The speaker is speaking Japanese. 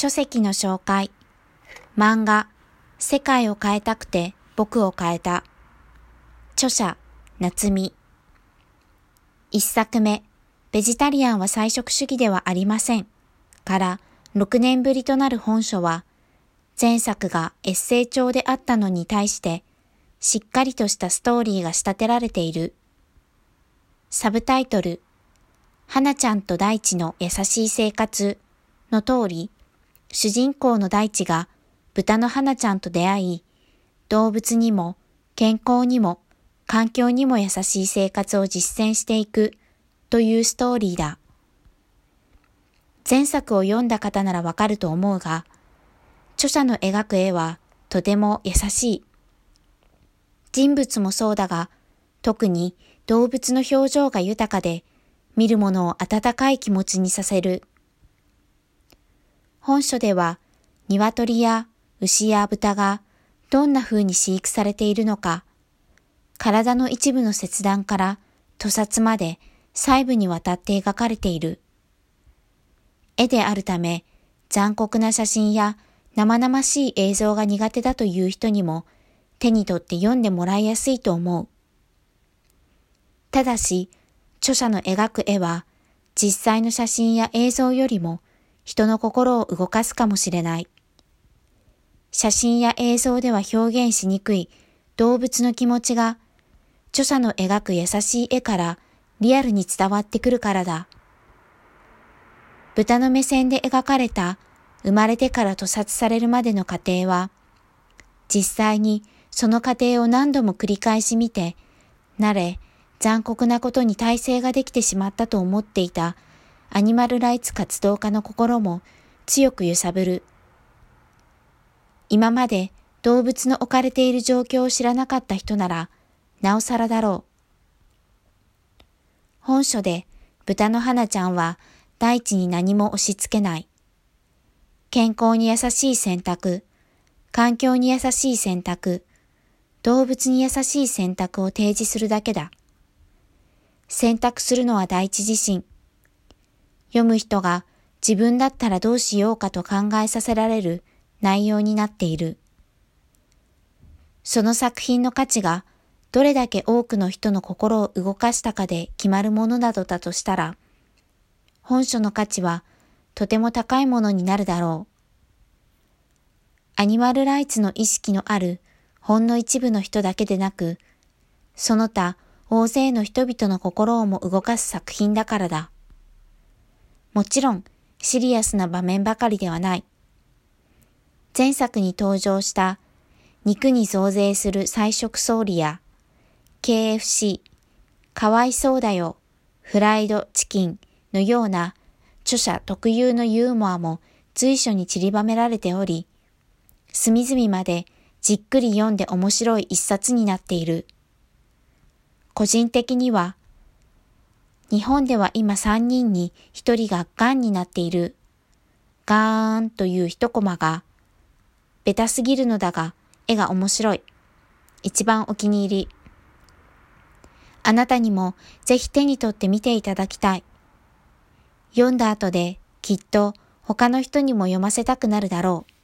書籍の紹介。漫画、世界を変えたくて僕を変えた。著者、夏美。一作目、ベジタリアンは菜食主義ではありません。から6年ぶりとなる本書は、前作がエッセイ調であったのに対して、しっかりとしたストーリーが仕立てられている。サブタイトル、花ちゃんと大地の優しい生活の通り、主人公の大地が豚の花ちゃんと出会い、動物にも健康にも環境にも優しい生活を実践していくというストーリーだ。前作を読んだ方ならわかると思うが、著者の描く絵はとても優しい。人物もそうだが、特に動物の表情が豊かで、見る者を温かい気持ちにさせる。本書では、鶏や牛や豚がどんな風に飼育されているのか、体の一部の切断から屠殺まで細部にわたって描かれている。絵であるため、残酷な写真や生々しい映像が苦手だという人にも手に取って読んでもらいやすいと思う。ただし、著者の描く絵は実際の写真や映像よりも人の心を動かすかもしれない。写真や映像では表現しにくい動物の気持ちが著者の描く優しい絵からリアルに伝わってくるからだ。豚の目線で描かれた生まれてから屠殺されるまでの過程は、実際にその過程を何度も繰り返し見て、慣れ、残酷なことに耐性ができてしまったと思っていたアニマルライツ活動家の心も強く揺さぶる。今まで動物の置かれている状況を知らなかった人なら、なおさらだろう。本書で豚の花ちゃんは大地に何も押し付けない。健康に優しい選択、環境に優しい選択、動物に優しい選択を提示するだけだ。選択するのは大地自身。読む人が自分だったらどうしようかと考えさせられる内容になっている。その作品の価値がどれだけ多くの人の心を動かしたかで決まるものなどだとしたら、本書の価値はとても高いものになるだろう。アニマルライツの意識のあるほんの一部の人だけでなく、その他大勢の人々の心をも動かす作品だからだ。もちろんシリアスな場面ばかりではない。前作に登場した肉に増税する菜食総理や KFC、かわいそうだよ、フライドチキンのような著者特有のユーモアも随所に散りばめられており、隅々までじっくり読んで面白い一冊になっている。個人的には、日本では今3人に1人が癌になっている。ガーンという一コマが、ベタすぎるのだが、絵が面白い。一番お気に入り。あなたにもぜひ手に取って見ていただきたい。読んだ後できっと他の人にも読ませたくなるだろう。